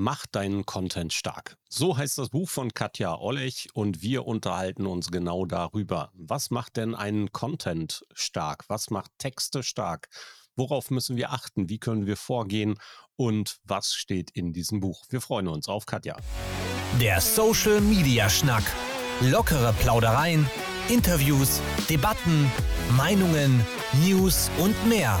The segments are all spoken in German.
Mach deinen Content stark. So heißt das Buch von Katja Ollech und wir unterhalten uns genau darüber. Was macht denn einen Content stark? Was macht Texte stark? Worauf müssen wir achten? Wie können wir vorgehen? Und was steht in diesem Buch? Wir freuen uns auf Katja. Der Social Media Schnack. Lockere Plaudereien, Interviews, Debatten, Meinungen, News und mehr.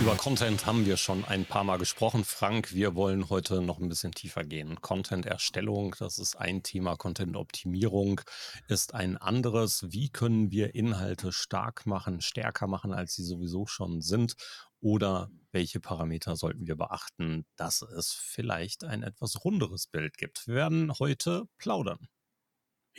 Über Content haben wir schon ein paar Mal gesprochen. Frank, wir wollen heute noch ein bisschen tiefer gehen. Content-Erstellung, das ist ein Thema. Content-Optimierung ist ein anderes. Wie können wir Inhalte stark machen, stärker machen, als sie sowieso schon sind? Oder welche Parameter sollten wir beachten, dass es vielleicht ein etwas runderes Bild gibt? Wir werden heute plaudern.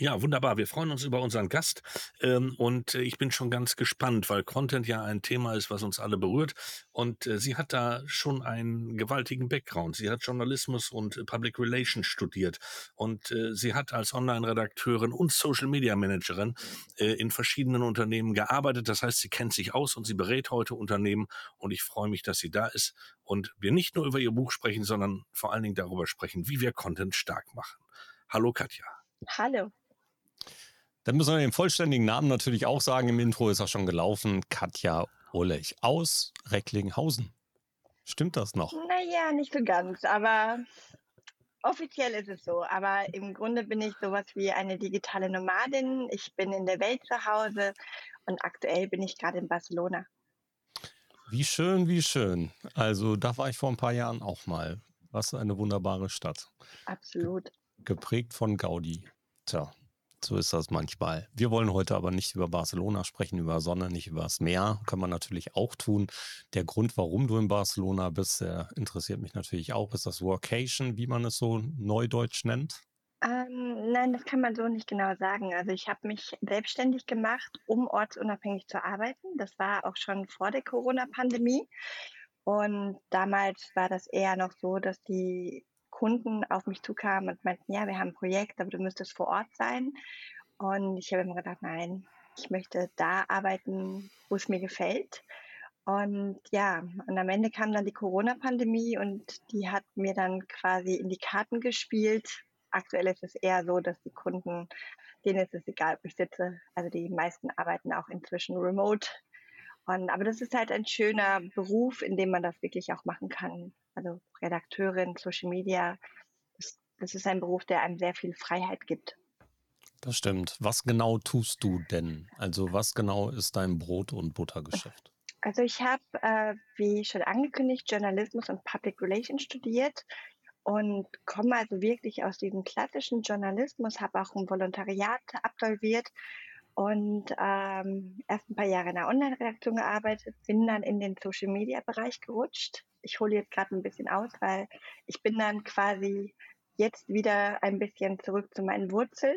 Ja, wunderbar. Wir freuen uns über unseren Gast ähm, und äh, ich bin schon ganz gespannt, weil Content ja ein Thema ist, was uns alle berührt. Und äh, sie hat da schon einen gewaltigen Background. Sie hat Journalismus und äh, Public Relations studiert und äh, sie hat als Online-Redakteurin und Social Media Managerin äh, in verschiedenen Unternehmen gearbeitet. Das heißt, sie kennt sich aus und sie berät heute Unternehmen und ich freue mich, dass sie da ist und wir nicht nur über ihr Buch sprechen, sondern vor allen Dingen darüber sprechen, wie wir Content stark machen. Hallo Katja. Hallo. Dann müssen wir den vollständigen Namen natürlich auch sagen. Im Intro ist er schon gelaufen. Katja Ollech aus Recklinghausen. Stimmt das noch? Naja, nicht so ganz, aber offiziell ist es so. Aber im Grunde bin ich sowas wie eine digitale Nomadin. Ich bin in der Welt zu Hause und aktuell bin ich gerade in Barcelona. Wie schön, wie schön. Also da war ich vor ein paar Jahren auch mal. Was eine wunderbare Stadt. Absolut. Geprägt von Gaudi. Tja, so ist das manchmal. Wir wollen heute aber nicht über Barcelona sprechen, über Sonne, nicht über das Meer. Kann man natürlich auch tun. Der Grund, warum du in Barcelona bist, der interessiert mich natürlich auch. Ist das Workation, wie man es so neudeutsch nennt? Ähm, nein, das kann man so nicht genau sagen. Also ich habe mich selbstständig gemacht, um ortsunabhängig zu arbeiten. Das war auch schon vor der Corona-Pandemie. Und damals war das eher noch so, dass die Kunden auf mich zukamen und meinten, ja, wir haben ein Projekt, aber du müsstest vor Ort sein. Und ich habe immer gedacht, nein, ich möchte da arbeiten, wo es mir gefällt. Und ja, und am Ende kam dann die Corona-Pandemie und die hat mir dann quasi in die Karten gespielt. Aktuell ist es eher so, dass die Kunden, denen ist es egal, ob ich sitze. Also die meisten arbeiten auch inzwischen remote. Und, aber das ist halt ein schöner Beruf, in dem man das wirklich auch machen kann also Redakteurin, Social Media, das, ist ein Beruf, der einem sehr viel Freiheit gibt. Das stimmt. Was genau tust du denn? Also was genau ist dein Brot- und Buttergeschäft? Also ich habe, äh, wie schon angekündigt, Journalismus und Public Relations studiert und komme also wirklich aus diesem klassischen Journalismus, habe auch ein Volontariat absolviert und ähm, erst ein paar Jahre in der Online-Redaktion gearbeitet, bin dann in den Social-Media-Bereich gerutscht. Ich hole jetzt gerade ein bisschen aus, weil ich bin dann quasi jetzt wieder ein bisschen zurück zu meinen Wurzeln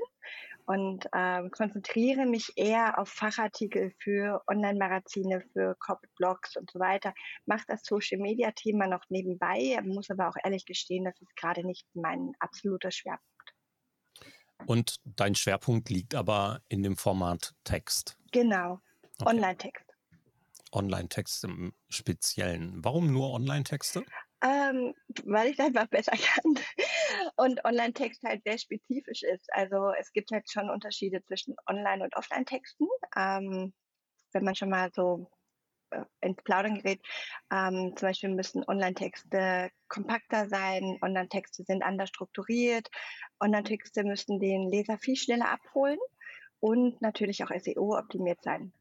und ähm, konzentriere mich eher auf Fachartikel für Online-Magazine, für Copy-Blogs und so weiter. Mache das Social-Media-Thema noch nebenbei, muss aber auch ehrlich gestehen, das ist gerade nicht mein absoluter Schwerpunkt. Und dein Schwerpunkt liegt aber in dem Format Text. Genau, okay. Online-Text. Online-Text im Speziellen. Warum nur Online-Texte? Ähm, weil ich es einfach besser kann und Online-Text halt sehr spezifisch ist. Also es gibt halt schon Unterschiede zwischen Online- und Offline-Texten. Ähm, wenn man schon mal so ins Plaudern gerät. Ähm, zum Beispiel müssen Online-Texte kompakter sein, Online-Texte sind anders strukturiert, Online-Texte müssen den Leser viel schneller abholen und natürlich auch SEO optimiert sein.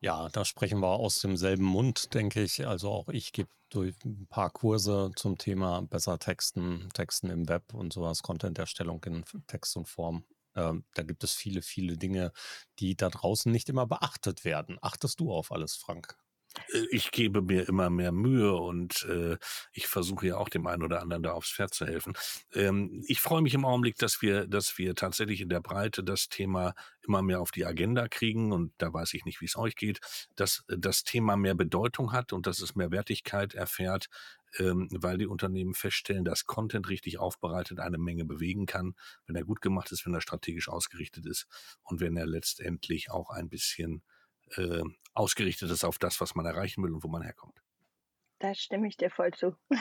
Ja, da sprechen wir aus demselben Mund, denke ich. Also auch ich gebe durch ein paar Kurse zum Thema besser Texten, Texten im Web und sowas, Content-Erstellung in Text und Form ähm, da gibt es viele, viele Dinge, die da draußen nicht immer beachtet werden. Achtest du auf alles, Frank? Äh, ich gebe mir immer mehr Mühe und äh, ich versuche ja auch dem einen oder anderen da aufs Pferd zu helfen. Ähm, ich freue mich im Augenblick, dass wir, dass wir tatsächlich in der Breite das Thema immer mehr auf die Agenda kriegen und da weiß ich nicht, wie es euch geht, dass das Thema mehr Bedeutung hat und dass es mehr Wertigkeit erfährt, ähm, weil die Unternehmen feststellen, dass Content richtig aufbereitet eine Menge bewegen kann, wenn er gut gemacht ist, wenn er strategisch ausgerichtet ist und wenn er letztendlich auch ein bisschen äh, ausgerichtet ist auf das, was man erreichen will und wo man herkommt. Da stimme ich dir voll zu.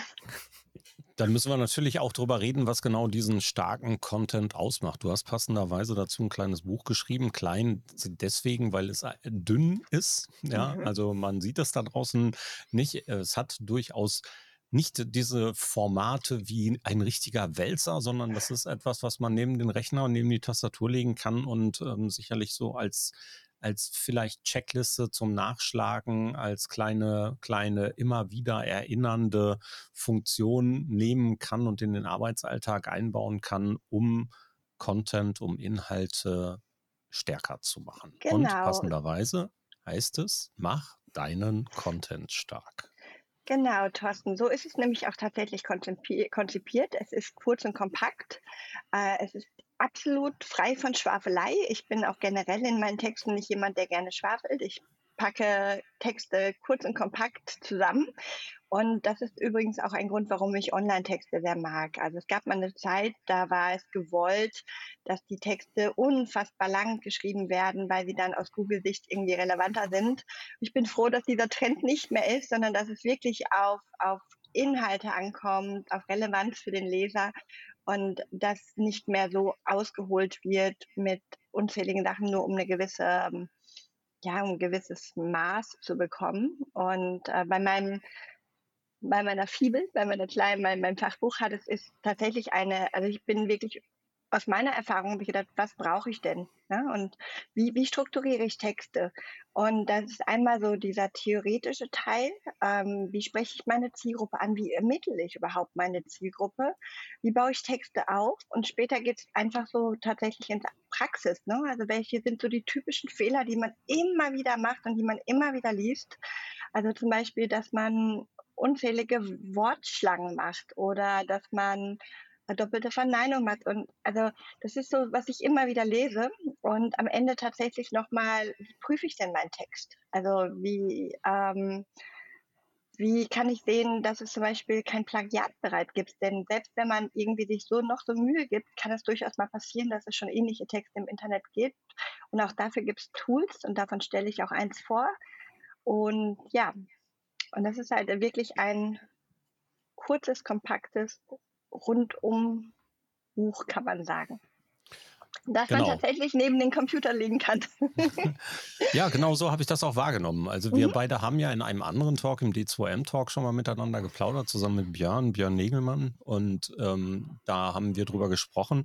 Dann müssen wir natürlich auch darüber reden, was genau diesen starken Content ausmacht. Du hast passenderweise dazu ein kleines Buch geschrieben, klein deswegen, weil es äh, dünn ist. Ja, mhm. also man sieht es da draußen nicht. Es hat durchaus nicht diese Formate wie ein richtiger Wälzer, sondern das ist etwas, was man neben den Rechner und neben die Tastatur legen kann und ähm, sicherlich so als als vielleicht Checkliste zum Nachschlagen, als kleine, kleine, immer wieder erinnernde Funktion nehmen kann und in den Arbeitsalltag einbauen kann, um Content, um Inhalte stärker zu machen. Genau. Und passenderweise heißt es, mach deinen Content stark. Genau, Thorsten. So ist es nämlich auch tatsächlich konzipiert. Es ist kurz und kompakt. Äh, es ist absolut frei von Schwafelei. Ich bin auch generell in meinen Texten nicht jemand, der gerne schwafelt. Ich packe Texte kurz und kompakt zusammen. Und das ist übrigens auch ein Grund, warum ich Online-Texte sehr mag. Also es gab mal eine Zeit, da war es gewollt, dass die Texte unfassbar lang geschrieben werden, weil sie dann aus Google-Sicht irgendwie relevanter sind. Ich bin froh, dass dieser Trend nicht mehr ist, sondern dass es wirklich auf, auf Inhalte ankommt, auf Relevanz für den Leser und das nicht mehr so ausgeholt wird mit unzähligen Sachen, nur um eine gewisse, ähm, ja, um ein gewisses Maß zu bekommen. Und äh, bei meinem bei meiner Fibel, bei meiner kleinen, bei meinem Fachbuch hat es ist tatsächlich eine, also ich bin wirklich aus meiner Erfahrung habe ich gedacht, was brauche ich denn? Ja, und wie, wie strukturiere ich Texte? Und das ist einmal so dieser theoretische Teil. Ähm, wie spreche ich meine Zielgruppe an? Wie ermittle ich überhaupt meine Zielgruppe? Wie baue ich Texte auf? Und später geht es einfach so tatsächlich in Praxis. Ne? Also welche sind so die typischen Fehler, die man immer wieder macht und die man immer wieder liest? Also zum Beispiel, dass man unzählige Wortschlangen macht oder dass man doppelte Verneinung macht. Und also das ist so, was ich immer wieder lese. Und am Ende tatsächlich nochmal, wie prüfe ich denn meinen Text? Also wie, ähm, wie kann ich sehen, dass es zum Beispiel kein Plagiat bereit gibt? Denn selbst wenn man irgendwie sich so noch so Mühe gibt, kann es durchaus mal passieren, dass es schon ähnliche Texte im Internet gibt. Und auch dafür gibt es Tools und davon stelle ich auch eins vor. Und ja, und das ist halt wirklich ein kurzes, kompaktes, rundum Buch, kann man sagen. Das genau. man tatsächlich neben den Computer legen kann. ja, genau so habe ich das auch wahrgenommen. Also wir mhm. beide haben ja in einem anderen Talk, im D2M-Talk, schon mal miteinander geplaudert, zusammen mit Björn, Björn Negelmann. Und ähm, da haben wir drüber gesprochen.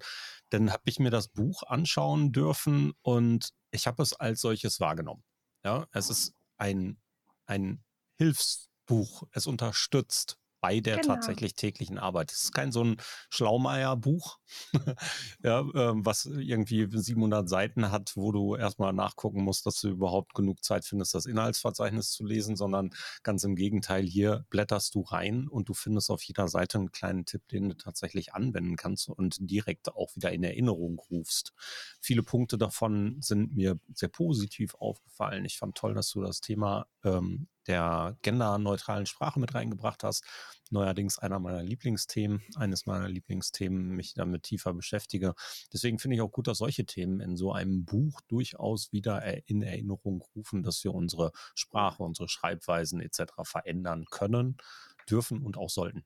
Dann habe ich mir das Buch anschauen dürfen und ich habe es als solches wahrgenommen. Ja, es ist ein, ein Hilfsbuch. Es unterstützt bei der genau. tatsächlich täglichen Arbeit. Es ist kein so ein Schlaumeier-Buch, ja, äh, was irgendwie 700 Seiten hat, wo du erstmal nachgucken musst, dass du überhaupt genug Zeit findest, das Inhaltsverzeichnis zu lesen, sondern ganz im Gegenteil, hier blätterst du rein und du findest auf jeder Seite einen kleinen Tipp, den du tatsächlich anwenden kannst und direkt auch wieder in Erinnerung rufst. Viele Punkte davon sind mir sehr positiv aufgefallen. Ich fand toll, dass du das Thema ähm, der genderneutralen Sprache mit reingebracht hast. Neuerdings einer meiner Lieblingsthemen, eines meiner Lieblingsthemen, mich damit tiefer beschäftige. Deswegen finde ich auch gut, dass solche Themen in so einem Buch durchaus wieder in Erinnerung rufen, dass wir unsere Sprache, unsere Schreibweisen etc. verändern können, dürfen und auch sollten.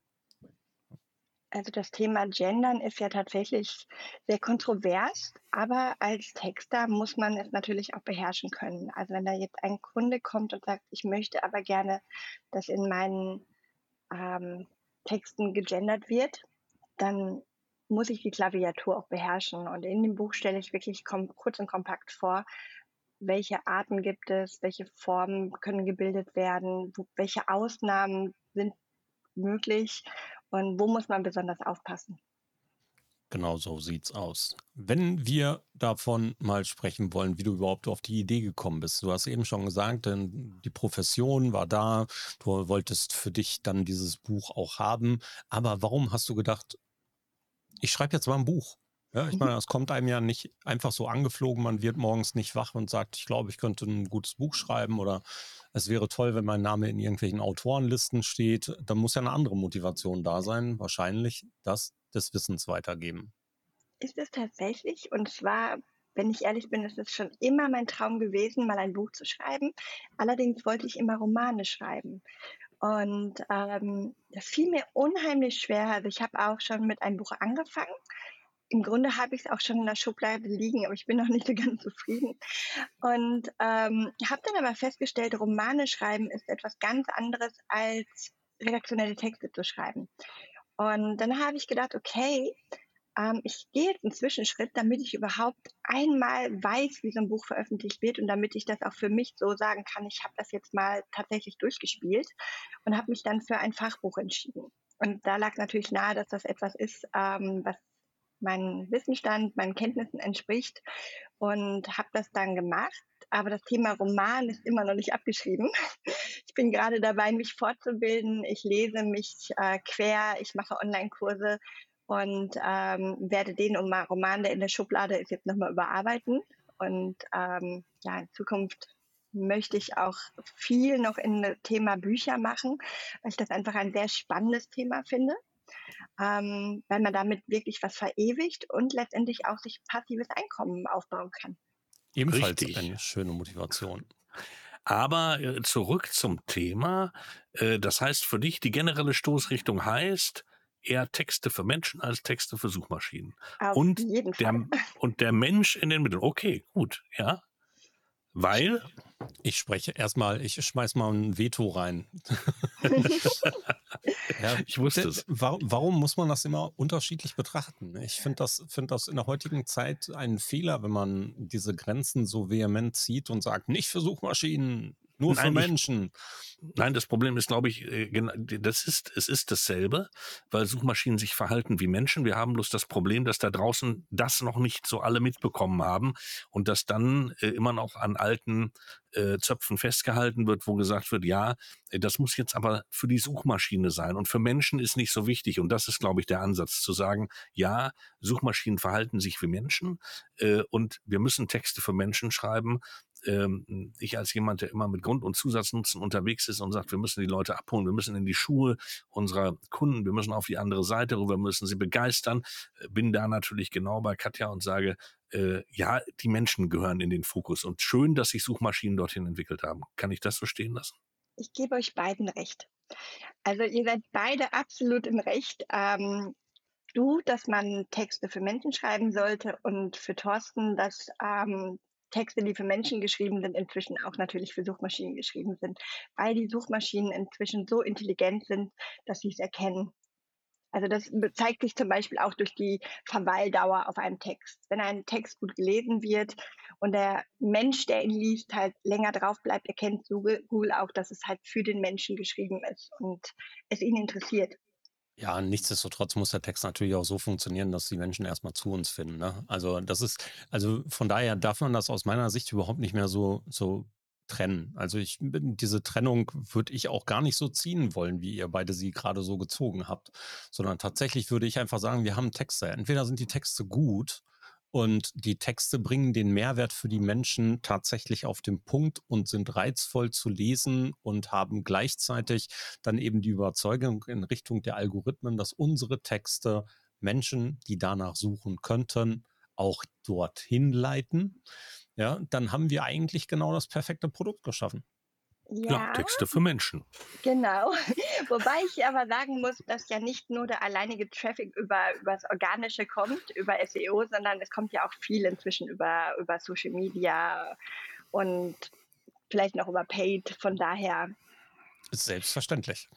Also das Thema Gendern ist ja tatsächlich sehr kontrovers, aber als Texter muss man es natürlich auch beherrschen können. Also wenn da jetzt ein Kunde kommt und sagt, ich möchte aber gerne, dass in meinen ähm, Texten gegendert wird, dann muss ich die Klaviatur auch beherrschen. Und in dem Buch stelle ich wirklich kurz und kompakt vor, welche Arten gibt es, welche Formen können gebildet werden, welche Ausnahmen sind möglich und wo muss man besonders aufpassen? Genau so sieht's aus. Wenn wir davon mal sprechen wollen, wie du überhaupt auf die Idee gekommen bist. Du hast eben schon gesagt, denn die Profession war da, du wolltest für dich dann dieses Buch auch haben. Aber warum hast du gedacht, ich schreibe jetzt mal ein Buch? Ja, ich mhm. meine, es kommt einem ja nicht einfach so angeflogen, man wird morgens nicht wach und sagt, ich glaube, ich könnte ein gutes Buch schreiben oder es wäre toll, wenn mein Name in irgendwelchen Autorenlisten steht. Da muss ja eine andere Motivation da sein, wahrscheinlich das des Wissens weitergeben. Ist es tatsächlich und zwar wenn ich ehrlich bin, ist es schon immer mein Traum gewesen, mal ein Buch zu schreiben. Allerdings wollte ich immer Romane schreiben. Und ähm, das fiel mir unheimlich schwer. Also ich habe auch schon mit einem Buch angefangen, im Grunde habe ich es auch schon in der Schublade liegen, aber ich bin noch nicht so ganz zufrieden. Und ähm, habe dann aber festgestellt, Romane schreiben ist etwas ganz anderes als redaktionelle Texte zu schreiben. Und dann habe ich gedacht, okay, ähm, ich gehe jetzt einen Zwischenschritt, damit ich überhaupt einmal weiß, wie so ein Buch veröffentlicht wird und damit ich das auch für mich so sagen kann, ich habe das jetzt mal tatsächlich durchgespielt und habe mich dann für ein Fachbuch entschieden. Und da lag natürlich nahe, dass das etwas ist, ähm, was meinen Wissensstand, meinen Kenntnissen entspricht und habe das dann gemacht. Aber das Thema Roman ist immer noch nicht abgeschrieben. Ich bin gerade dabei, mich fortzubilden. Ich lese mich äh, quer, ich mache Online-Kurse und ähm, werde den Roman, der in der Schublade ist, jetzt nochmal überarbeiten. Und ähm, ja, in Zukunft möchte ich auch viel noch in Thema Bücher machen, weil ich das einfach ein sehr spannendes Thema finde ähm, weil man damit wirklich was verewigt und letztendlich auch sich passives Einkommen aufbauen kann. Ebenfalls Richtig. eine schöne Motivation. Aber äh, zurück zum Thema. Äh, das heißt für dich, die generelle Stoßrichtung heißt, eher Texte für Menschen als Texte für Suchmaschinen. Auf und jeden Fall. Der, und der Mensch in den Mitteln. Okay, gut, ja. Weil? Ich spreche erstmal, ich schmeiß mal ein Veto rein. ja, ich wusste es. Warum, warum, muss man das immer unterschiedlich betrachten? Ich finde das, find das in der heutigen Zeit einen Fehler, wenn man diese Grenzen so vehement zieht und sagt, nicht für Suchmaschinen, nur Nein, für Menschen. Ich, Nein, das Problem ist, glaube ich, äh, das ist, es ist dasselbe, weil Suchmaschinen sich verhalten wie Menschen. Wir haben bloß das Problem, dass da draußen das noch nicht so alle mitbekommen haben und dass dann äh, immer noch an alten äh, Zöpfen festgehalten wird, wo gesagt wird, ja, das muss jetzt aber für die Suchmaschine sein und für Menschen ist nicht so wichtig. Und das ist, glaube ich, der Ansatz, zu sagen, ja, Suchmaschinen verhalten sich wie Menschen äh, und wir müssen Texte für Menschen schreiben, ähm, ich als jemand, der immer mit Grund- und Zusatznutzen unterwegs ist und sagt, wir müssen die Leute abholen, wir müssen in die Schuhe unserer Kunden, wir müssen auf die andere Seite rüber, wir müssen sie begeistern, äh, bin da natürlich genau bei Katja und sage, äh, ja, die Menschen gehören in den Fokus und schön, dass sich Suchmaschinen dorthin entwickelt haben. Kann ich das so stehen lassen? Ich gebe euch beiden recht. Also ihr seid beide absolut im Recht. Ähm, du, dass man Texte für Menschen schreiben sollte und für Thorsten, dass ähm, Texte, die für Menschen geschrieben sind, inzwischen auch natürlich für Suchmaschinen geschrieben sind, weil die Suchmaschinen inzwischen so intelligent sind, dass sie es erkennen. Also das zeigt sich zum Beispiel auch durch die Verweildauer auf einem Text. Wenn ein Text gut gelesen wird und der Mensch, der ihn liest, halt länger drauf bleibt, erkennt Google auch, dass es halt für den Menschen geschrieben ist und es ihn interessiert. Ja, nichtsdestotrotz muss der Text natürlich auch so funktionieren, dass die Menschen erstmal zu uns finden. Ne? Also das ist, also von daher darf man das aus meiner Sicht überhaupt nicht mehr so, so trennen. Also ich diese Trennung würde ich auch gar nicht so ziehen wollen, wie ihr beide sie gerade so gezogen habt, sondern tatsächlich würde ich einfach sagen, wir haben Texte. Entweder sind die Texte gut und die Texte bringen den Mehrwert für die Menschen tatsächlich auf den Punkt und sind reizvoll zu lesen und haben gleichzeitig dann eben die Überzeugung in Richtung der Algorithmen, dass unsere Texte Menschen, die danach suchen könnten, auch dorthin leiten. Ja, dann haben wir eigentlich genau das perfekte Produkt geschaffen. Ja, ja, Texte für Menschen. Genau. Wobei ich aber sagen muss, dass ja nicht nur der alleinige Traffic über, über das Organische kommt, über SEO, sondern es kommt ja auch viel inzwischen über, über Social Media und vielleicht noch über Paid. Von daher. Selbstverständlich.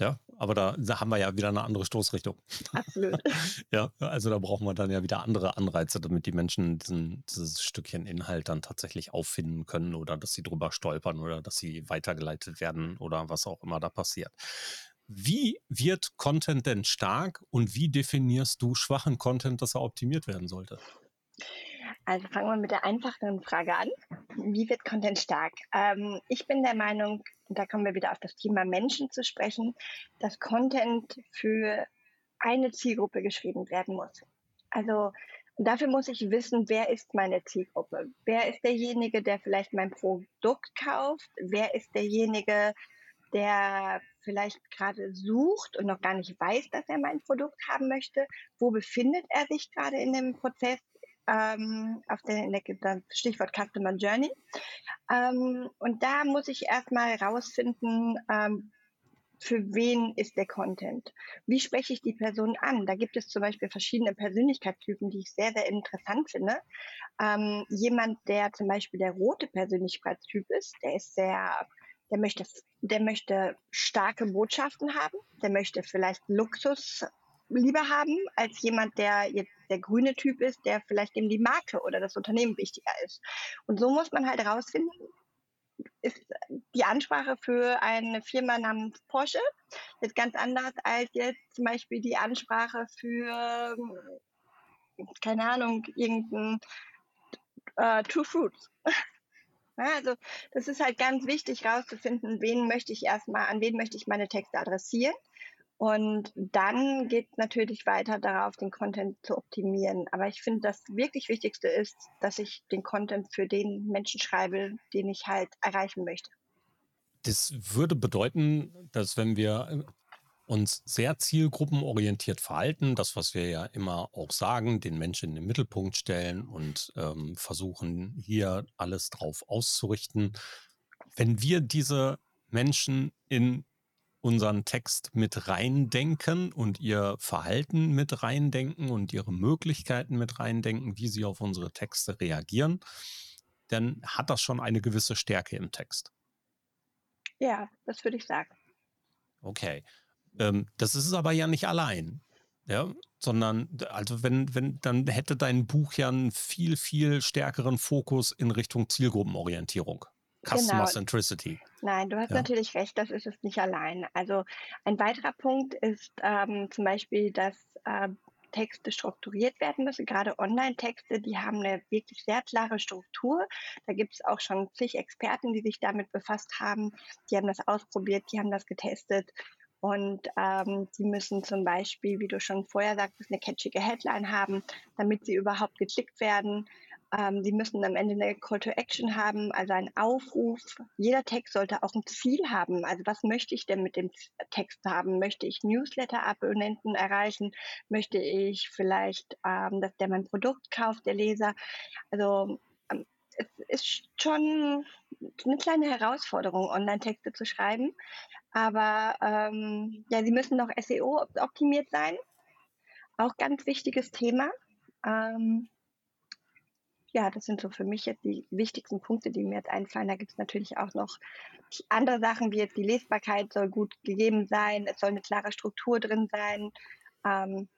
Ja, aber da, da, haben wir ja wieder eine andere Stoßrichtung. Absolut. ja, also da brauchen wir dann ja wieder andere Anreize, damit die Menschen diesen, dieses Stückchen Inhalt dann tatsächlich auffinden können oder dass sie drüber stolpern oder dass sie weitergeleitet werden oder was auch immer da passiert. Wie wird Content denn stark und wie definierst du schwachen Content, dass er optimiert werden sollte? Also fangen wir mit der einfacheren Frage an. Wie wird Content stark? Ähm, ich bin der Meinung, da kommen wir wieder auf das Thema Menschen zu sprechen, dass Content für eine Zielgruppe geschrieben werden muss. Also dafür muss ich wissen, wer ist meine Zielgruppe? Wer ist derjenige, der vielleicht mein Produkt kauft? Wer ist derjenige, der vielleicht gerade sucht und noch gar nicht weiß, dass er mein Produkt haben möchte? Wo befindet er sich gerade in dem Prozess? Ähm, auf der Stichwort Customer Journey. Ähm, und da muss ich erstmal rausfinden, ähm, für wen ist der Content? Wie spreche ich die Person an? Da gibt es zum Beispiel verschiedene Persönlichkeitstypen, die ich sehr, sehr interessant finde. Ähm, jemand, der zum Beispiel der rote Persönlichkeitstyp ist, der ist sehr, der möchte, der möchte starke Botschaften haben, der möchte vielleicht Luxus lieber haben als jemand, der jetzt der grüne Typ ist, der vielleicht eben die Marke oder das Unternehmen wichtiger ist. Und so muss man halt rausfinden, ist die Ansprache für eine Firma namens Porsche jetzt ganz anders als jetzt zum Beispiel die Ansprache für, keine Ahnung, irgendein äh, True Fruits. Also das ist halt ganz wichtig rauszufinden, wen möchte ich erstmal, an wen möchte ich meine Texte adressieren und dann geht es natürlich weiter darauf, den Content zu optimieren. Aber ich finde, das wirklich Wichtigste ist, dass ich den Content für den Menschen schreibe, den ich halt erreichen möchte. Das würde bedeuten, dass wenn wir uns sehr zielgruppenorientiert verhalten, das, was wir ja immer auch sagen, den Menschen in den Mittelpunkt stellen und ähm, versuchen, hier alles drauf auszurichten. Wenn wir diese Menschen in unseren Text mit reindenken und ihr Verhalten mit reindenken und ihre Möglichkeiten mit reindenken, wie sie auf unsere Texte reagieren, dann hat das schon eine gewisse Stärke im Text. Ja, das würde ich sagen. Okay. Ähm, das ist es aber ja nicht allein. Ja, sondern, also wenn, wenn, dann hätte dein Buch ja einen viel, viel stärkeren Fokus in Richtung Zielgruppenorientierung. Customer genau. Centricity. Nein, du hast ja. natürlich recht, das ist es nicht allein. Also ein weiterer Punkt ist ähm, zum Beispiel, dass äh, Texte strukturiert werden müssen. Gerade Online-Texte, die haben eine wirklich sehr klare Struktur. Da gibt es auch schon zig Experten, die sich damit befasst haben. Die haben das ausprobiert, die haben das getestet. Und ähm, sie müssen zum Beispiel, wie du schon vorher sagtest, eine catchige Headline haben, damit sie überhaupt geklickt werden. Ähm, die müssen am Ende eine Call to Action haben, also einen Aufruf. Jeder Text sollte auch ein Ziel haben. Also was möchte ich denn mit dem Text haben? Möchte ich Newsletter-Abonnenten erreichen? Möchte ich vielleicht, ähm, dass der mein Produkt kauft, der Leser? Also ähm, es ist schon eine kleine Herausforderung, Online-Texte zu schreiben. Aber ähm, ja, sie müssen noch SEO optimiert sein. Auch ganz wichtiges Thema. Ähm, ja, das sind so für mich jetzt die wichtigsten Punkte, die mir jetzt einfallen. Da gibt es natürlich auch noch andere Sachen, wie jetzt die Lesbarkeit soll gut gegeben sein, es soll eine klare Struktur drin sein. Ähm,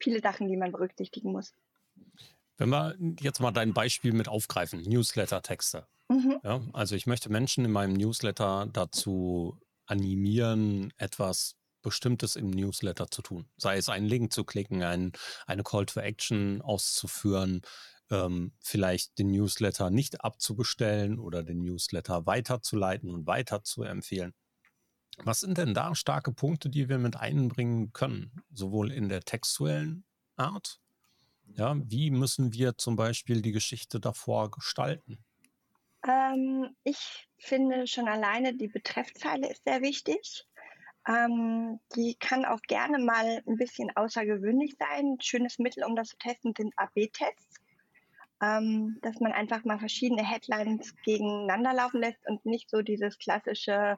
viele Sachen, die man berücksichtigen muss. Wenn wir jetzt mal dein Beispiel mit aufgreifen, Newsletter-Texte. Mhm. Ja, also ich möchte Menschen in meinem Newsletter dazu animieren, etwas Bestimmtes im Newsletter zu tun. Sei es einen Link zu klicken, ein, eine Call to Action auszuführen, ähm, vielleicht den Newsletter nicht abzubestellen oder den Newsletter weiterzuleiten und weiter zu empfehlen. Was sind denn da starke Punkte, die wir mit einbringen können, sowohl in der textuellen Art? Ja, wie müssen wir zum Beispiel die Geschichte davor gestalten? Ähm, ich finde schon alleine die Betreffzeile ist sehr wichtig. Ähm, die kann auch gerne mal ein bisschen außergewöhnlich sein. Ein schönes Mittel, um das zu testen, sind AB-Tests ähm, dass man einfach mal verschiedene Headlines gegeneinander laufen lässt und nicht so dieses klassische,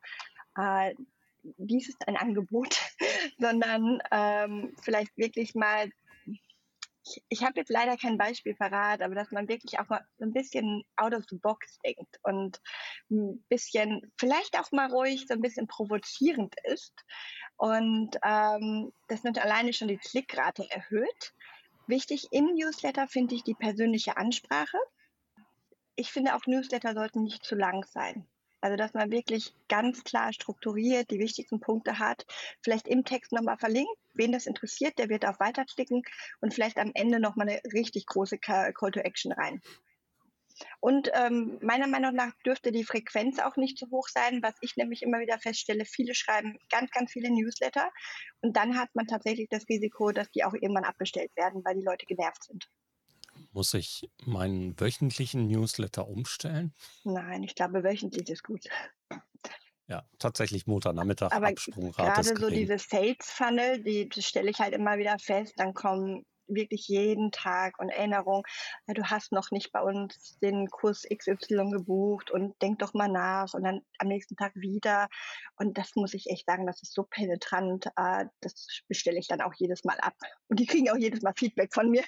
äh, dies ist ein Angebot, sondern ähm, vielleicht wirklich mal, ich, ich habe jetzt leider kein Beispiel parat, aber dass man wirklich auch mal so ein bisschen out of the box denkt und ein bisschen, vielleicht auch mal ruhig so ein bisschen provozierend ist und ähm, das nicht alleine schon die Klickrate erhöht. Wichtig im Newsletter finde ich die persönliche Ansprache. Ich finde auch Newsletter sollten nicht zu lang sein. Also, dass man wirklich ganz klar strukturiert die wichtigsten Punkte hat, vielleicht im Text nochmal verlinkt, wen das interessiert, der wird auf Weiterklicken und vielleicht am Ende nochmal eine richtig große Call to Action rein. Und ähm, meiner Meinung nach dürfte die Frequenz auch nicht zu hoch sein, was ich nämlich immer wieder feststelle. Viele schreiben ganz, ganz viele Newsletter und dann hat man tatsächlich das Risiko, dass die auch irgendwann abbestellt werden, weil die Leute genervt sind. Muss ich meinen wöchentlichen Newsletter umstellen? Nein, ich glaube, wöchentlich ist gut. Ja, tatsächlich Montag-Nachmittag Aber gerade so diese Sales Funnel, die stelle ich halt immer wieder fest, dann kommen wirklich jeden Tag und Erinnerung, ja, du hast noch nicht bei uns den Kurs XY gebucht und denk doch mal nach und dann am nächsten Tag wieder. Und das muss ich echt sagen, das ist so penetrant, äh, das bestelle ich dann auch jedes Mal ab. Und die kriegen auch jedes Mal Feedback von mir.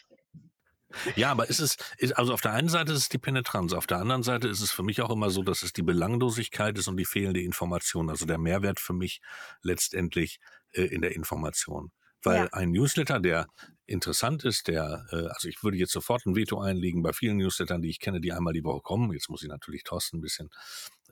Ja, aber ist es, ist, also auf der einen Seite ist es die Penetranz, auf der anderen Seite ist es für mich auch immer so, dass es die Belanglosigkeit ist und die fehlende Information, also der Mehrwert für mich letztendlich äh, in der Information. Weil ja. ein Newsletter, der interessant ist, der, äh, also ich würde jetzt sofort ein Veto einlegen bei vielen Newslettern, die ich kenne, die einmal die Woche kommen. Jetzt muss ich natürlich Thorsten ein bisschen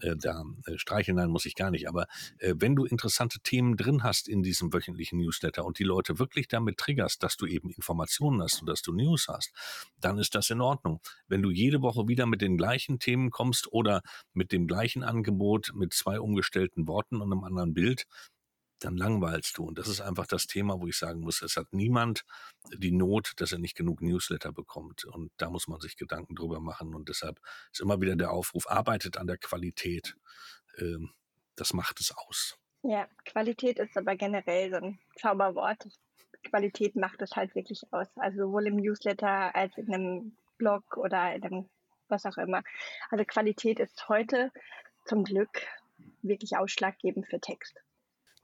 äh, da äh, streicheln, nein, muss ich gar nicht. Aber äh, wenn du interessante Themen drin hast in diesem wöchentlichen Newsletter und die Leute wirklich damit triggerst, dass du eben Informationen hast und dass du News hast, dann ist das in Ordnung. Wenn du jede Woche wieder mit den gleichen Themen kommst oder mit dem gleichen Angebot mit zwei umgestellten Worten und einem anderen Bild, dann langweilst du. Und das ist einfach das Thema, wo ich sagen muss, es hat niemand die Not, dass er nicht genug Newsletter bekommt. Und da muss man sich Gedanken drüber machen. Und deshalb ist immer wieder der Aufruf, arbeitet an der Qualität. Ähm, das macht es aus. Ja, Qualität ist aber generell so ein Zauberwort. Qualität macht es halt wirklich aus. Also sowohl im Newsletter als in einem Blog oder in einem was auch immer. Also Qualität ist heute zum Glück wirklich ausschlaggebend für Text.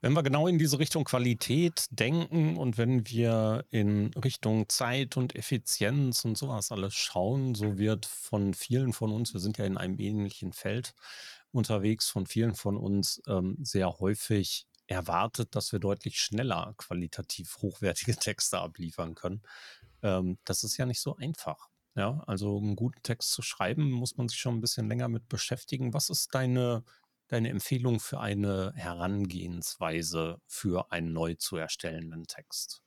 Wenn wir genau in diese Richtung Qualität denken und wenn wir in Richtung Zeit und Effizienz und sowas alles schauen, so wird von vielen von uns, wir sind ja in einem ähnlichen Feld unterwegs, von vielen von uns ähm, sehr häufig erwartet, dass wir deutlich schneller qualitativ hochwertige Texte abliefern können. Ähm, das ist ja nicht so einfach. Ja, also einen guten Text zu schreiben, muss man sich schon ein bisschen länger mit beschäftigen. Was ist deine deine Empfehlung für eine Herangehensweise für einen neu zu erstellenden Text?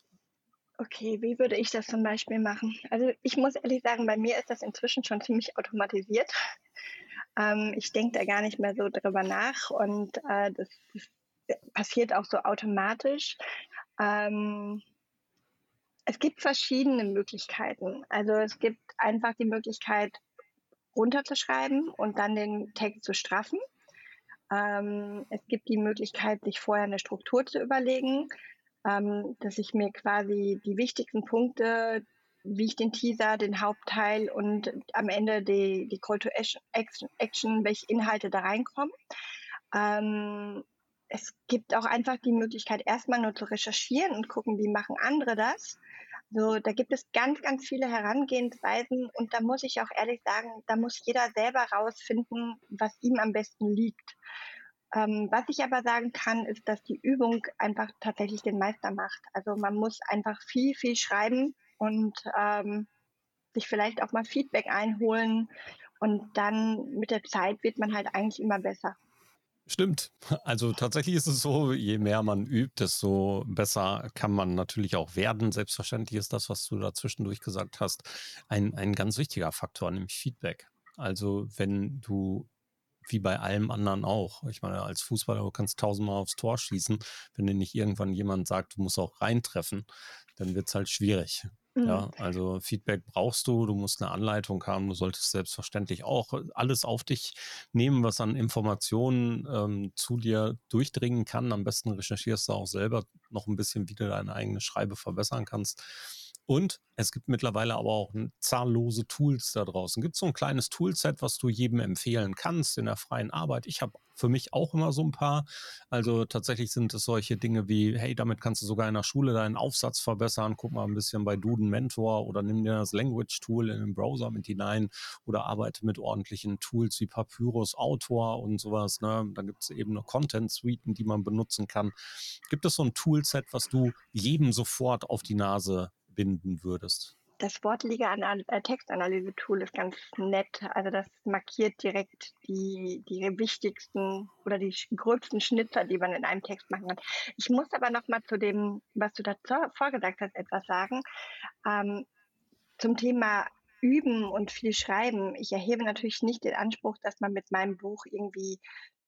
Okay, wie würde ich das zum Beispiel machen? Also ich muss ehrlich sagen, bei mir ist das inzwischen schon ziemlich automatisiert. Ähm, ich denke da gar nicht mehr so drüber nach und äh, das, das, passiert auch so automatisch. Ähm, es gibt verschiedene Möglichkeiten. Also es gibt einfach die Möglichkeit, runterzuschreiben und dann den Text zu straffen. Ähm, es gibt die Möglichkeit, sich vorher eine Struktur zu überlegen, ähm, dass ich mir quasi die wichtigsten Punkte, wie ich den Teaser, den Hauptteil und am Ende die, die Call to Action, Action welche Inhalte da reinkommen. Ähm, es gibt auch einfach die Möglichkeit, erstmal nur zu recherchieren und gucken, wie machen andere das. So, da gibt es ganz, ganz viele Herangehensweisen und da muss ich auch ehrlich sagen, da muss jeder selber rausfinden, was ihm am besten liegt. Ähm, was ich aber sagen kann, ist, dass die Übung einfach tatsächlich den Meister macht. Also man muss einfach viel, viel schreiben und ähm, sich vielleicht auch mal Feedback einholen und dann mit der Zeit wird man halt eigentlich immer besser. Stimmt. Also tatsächlich ist es so, je mehr man übt, desto besser kann man natürlich auch werden. Selbstverständlich ist das, was du da zwischendurch gesagt hast, ein, ein ganz wichtiger Faktor, nämlich Feedback. Also wenn du wie bei allem anderen auch. Ich meine, als Fußballer du kannst tausendmal aufs Tor schießen. Wenn dir nicht irgendwann jemand sagt, du musst auch reintreffen, dann wird es halt schwierig. Mhm. Ja, also Feedback brauchst du, du musst eine Anleitung haben, du solltest selbstverständlich auch alles auf dich nehmen, was an Informationen ähm, zu dir durchdringen kann. Am besten recherchierst du auch selber noch ein bisschen, wie du deine eigene Schreibe verbessern kannst. Und es gibt mittlerweile aber auch zahllose Tools da draußen. Gibt so ein kleines Toolset, was du jedem empfehlen kannst in der freien Arbeit. Ich habe für mich auch immer so ein paar. Also tatsächlich sind es solche Dinge wie, hey, damit kannst du sogar in der Schule deinen Aufsatz verbessern. Guck mal ein bisschen bei Duden Mentor oder nimm dir das Language Tool in den Browser mit hinein oder arbeite mit ordentlichen Tools wie Papyrus Autor und sowas. Ne? Da gibt es eben eine Content-Suiten, die man benutzen kann. Gibt es so ein Toolset, was du jedem sofort auf die Nase binden würdest? das Wortliga-Textanalyse-Tool ist ganz nett. Also das markiert direkt die, die wichtigsten oder die gröbsten Schnitzer, die man in einem Text machen kann. Ich muss aber noch mal zu dem, was du davor gesagt hast, etwas sagen. Ähm, zum Thema Üben und viel Schreiben. Ich erhebe natürlich nicht den Anspruch, dass man mit meinem Buch irgendwie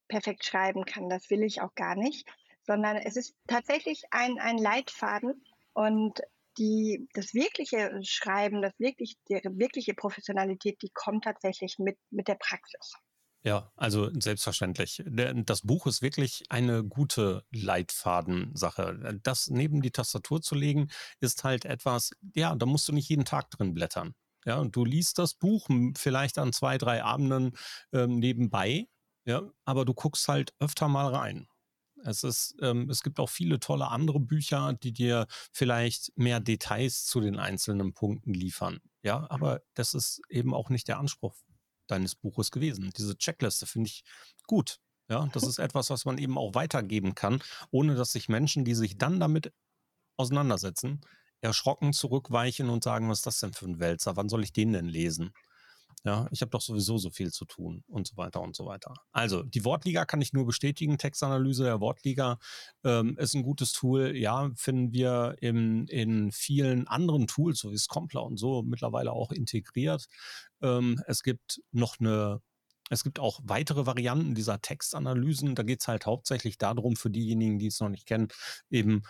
perfekt schreiben kann. Das will ich auch gar nicht, sondern es ist tatsächlich ein, ein Leitfaden und die, das wirkliche Schreiben, das wirklich, die wirkliche Professionalität, die kommt tatsächlich mit, mit der Praxis. Ja, also selbstverständlich. Das Buch ist wirklich eine gute Leitfadensache. Das neben die Tastatur zu legen, ist halt etwas, ja, da musst du nicht jeden Tag drin blättern. Ja, und du liest das Buch vielleicht an zwei, drei Abenden ähm, nebenbei, ja, aber du guckst halt öfter mal rein. Es, ist, ähm, es gibt auch viele tolle andere Bücher, die dir vielleicht mehr Details zu den einzelnen Punkten liefern. Ja, aber das ist eben auch nicht der Anspruch deines Buches gewesen. Diese Checkliste finde ich gut. Ja, das ist etwas, was man eben auch weitergeben kann, ohne dass sich Menschen, die sich dann damit auseinandersetzen, erschrocken zurückweichen und sagen, was ist das denn für ein Wälzer? Wann soll ich den denn lesen? Ja, ich habe doch sowieso so viel zu tun und so weiter und so weiter. Also, die Wortliga kann ich nur bestätigen. Textanalyse der Wortliga ähm, ist ein gutes Tool. Ja, finden wir in, in vielen anderen Tools, so wie Scompler und so, mittlerweile auch integriert. Ähm, es gibt noch eine es gibt auch weitere Varianten dieser Textanalysen. Da geht es halt hauptsächlich darum, für diejenigen, die es noch nicht kennen, eben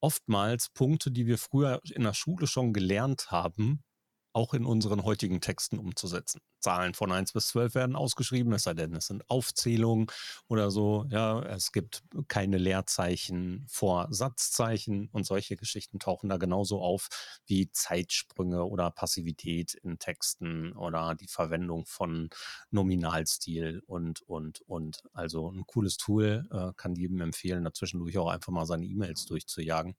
oftmals Punkte, die wir früher in der Schule schon gelernt haben, auch in unseren heutigen Texten umzusetzen. Zahlen von 1 bis 12 werden ausgeschrieben, es sei denn, es sind Aufzählungen oder so. Ja, es gibt keine Leerzeichen vor Satzzeichen und solche Geschichten tauchen da genauso auf wie Zeitsprünge oder Passivität in Texten oder die Verwendung von Nominalstil und, und, und. Also ein cooles Tool, äh, kann jedem empfehlen, dazwischendurch auch einfach mal seine E-Mails durchzujagen.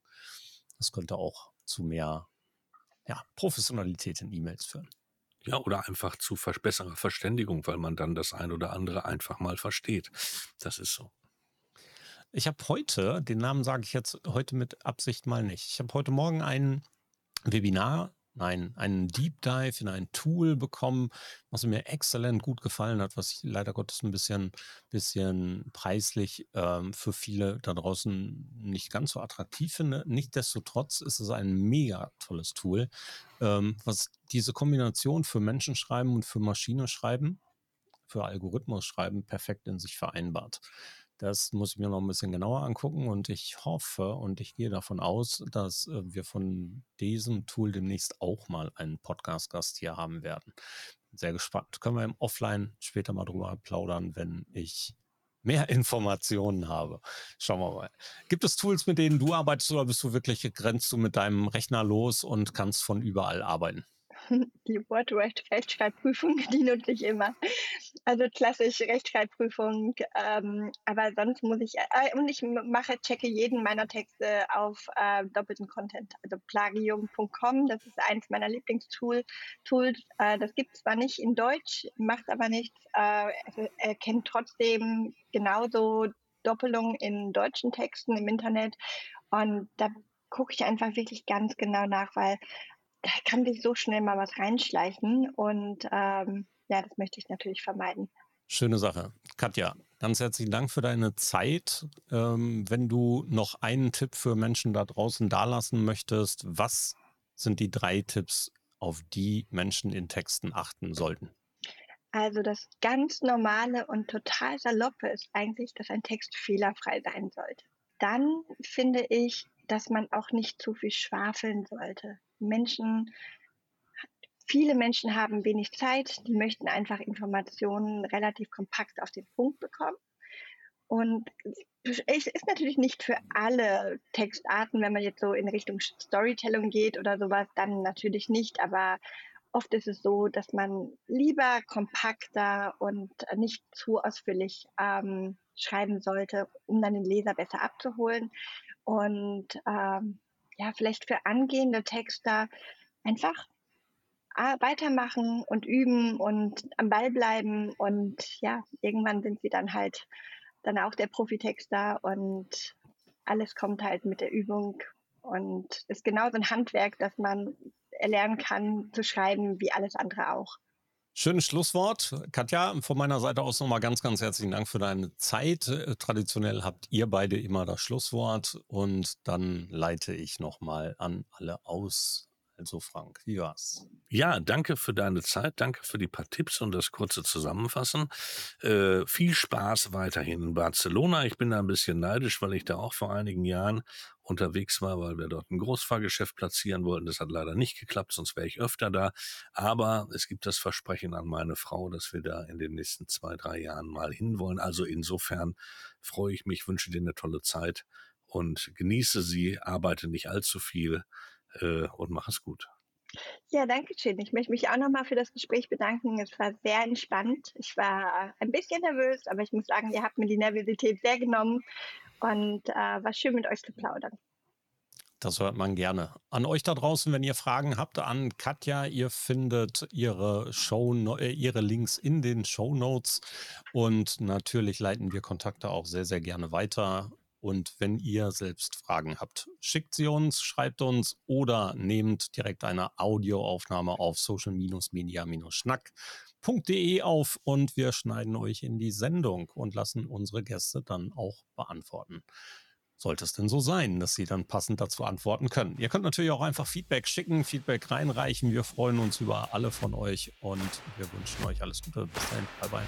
Das könnte auch zu mehr ja, Professionalität in E-Mails führen. Ja, oder einfach zu besserer Verständigung, weil man dann das ein oder andere einfach mal versteht. Das ist so. Ich habe heute, den Namen sage ich jetzt heute mit Absicht mal nicht. Ich habe heute Morgen ein Webinar nein, einen Deep Dive in ein Tool bekommen, was mir exzellent gut gefallen hat, was ich leider Gottes ein bisschen, bisschen preislich ähm, für viele da draußen nicht ganz so attraktiv finde. Nichtsdestotrotz ist es ein mega tolles Tool, ähm, was diese Kombination für Menschen schreiben und für Maschine schreiben, für Algorithmus schreiben, perfekt in sich vereinbart. Das muss ich mir noch ein bisschen genauer angucken und ich hoffe und ich gehe davon aus, dass äh, wir von diesem Tool demnächst auch mal einen Podcast-Gast hier haben werden. Sehr gespannt. Können wir im Offline später mal drüber plaudern, wenn ich mehr Informationen habe. Schauen wir mal. Gibt es Tools, mit denen du arbeitest oder bist du wirklich grenzt du mit deinem Rechner los und kannst von überall arbeiten? die Wort-Rechtschreibprüfung, die nutze ich immer. Also klassisch Rechtschreibprüfung. Ähm, aber sonst muss ich, äh, und ich mache, checke jeden meiner Texte auf äh, doppelten Content, also plagium.com. Das ist eins meiner Lieblingstools. Äh, das gibt es zwar nicht in Deutsch, macht aber nichts. Äh, erkennt trotzdem genauso Doppelungen in deutschen Texten im Internet. Und da gucke ich einfach wirklich ganz genau nach, weil da kann sich so schnell mal was reinschleichen und ähm, ja, das möchte ich natürlich vermeiden. Schöne Sache. Katja, ganz herzlichen Dank für deine Zeit. Ähm, wenn du noch einen Tipp für Menschen da draußen dalassen möchtest, was sind die drei Tipps, auf die Menschen in Texten achten sollten? Also das ganz normale und total saloppe ist eigentlich, dass ein Text fehlerfrei sein sollte. Dann finde ich, dass man auch nicht zu viel schwafeln sollte. Menschen, viele Menschen haben wenig Zeit, die möchten einfach Informationen relativ kompakt auf den Punkt bekommen. Und es ist natürlich nicht für alle Textarten, wenn man jetzt so in Richtung Storytelling geht oder sowas, dann natürlich nicht. Aber oft ist es so, dass man lieber kompakter und nicht zu ausführlich ähm, schreiben sollte, um dann den Leser besser abzuholen. Und ähm, ja, vielleicht für angehende Texter einfach ah, weitermachen und üben und am Ball bleiben und ja, irgendwann sind sie dann halt dann auch der Profitexter und alles kommt halt mit der Übung und ist genauso ein Handwerk, dass man erlernen kann zu schreiben, wie alles andere auch. Schönes Schlusswort. Katja, von meiner Seite aus nochmal ganz, ganz herzlichen Dank für deine Zeit. Äh, traditionell habt ihr beide immer das Schlusswort und dann leite ich nochmal an alle aus. Also Frank, wie war's? Ja, danke für deine Zeit, danke für die paar Tipps und das kurze Zusammenfassen. Äh, viel Spaß weiterhin in Barcelona. Ich bin da ein bisschen neidisch, weil ich da auch vor einigen Jahren unterwegs war, weil wir dort ein Großfahrgeschäft platzieren wollten. Das hat leider nicht geklappt, sonst wäre ich öfter da. Aber es gibt das Versprechen an meine Frau, dass wir da in den nächsten zwei, drei Jahren mal hinwollen. Also insofern freue ich mich, wünsche dir eine tolle Zeit und genieße sie, arbeite nicht allzu viel äh, und mach es gut. Ja, danke schön. Ich möchte mich auch nochmal für das Gespräch bedanken. Es war sehr entspannt. Ich war ein bisschen nervös, aber ich muss sagen, ihr habt mir die Nervosität sehr genommen und äh, war schön mit euch zu plaudern. Das hört man gerne. An euch da draußen, wenn ihr Fragen habt, an Katja, ihr findet ihre Show, äh, ihre Links in den Show Notes und natürlich leiten wir Kontakte auch sehr, sehr gerne weiter. Und wenn ihr selbst Fragen habt, schickt sie uns, schreibt uns oder nehmt direkt eine Audioaufnahme auf social-media-schnack.de auf und wir schneiden euch in die Sendung und lassen unsere Gäste dann auch beantworten. Sollte es denn so sein, dass sie dann passend dazu antworten können. Ihr könnt natürlich auch einfach Feedback schicken, Feedback reinreichen. Wir freuen uns über alle von euch und wir wünschen euch alles Gute. Bis dahin. Bye bye.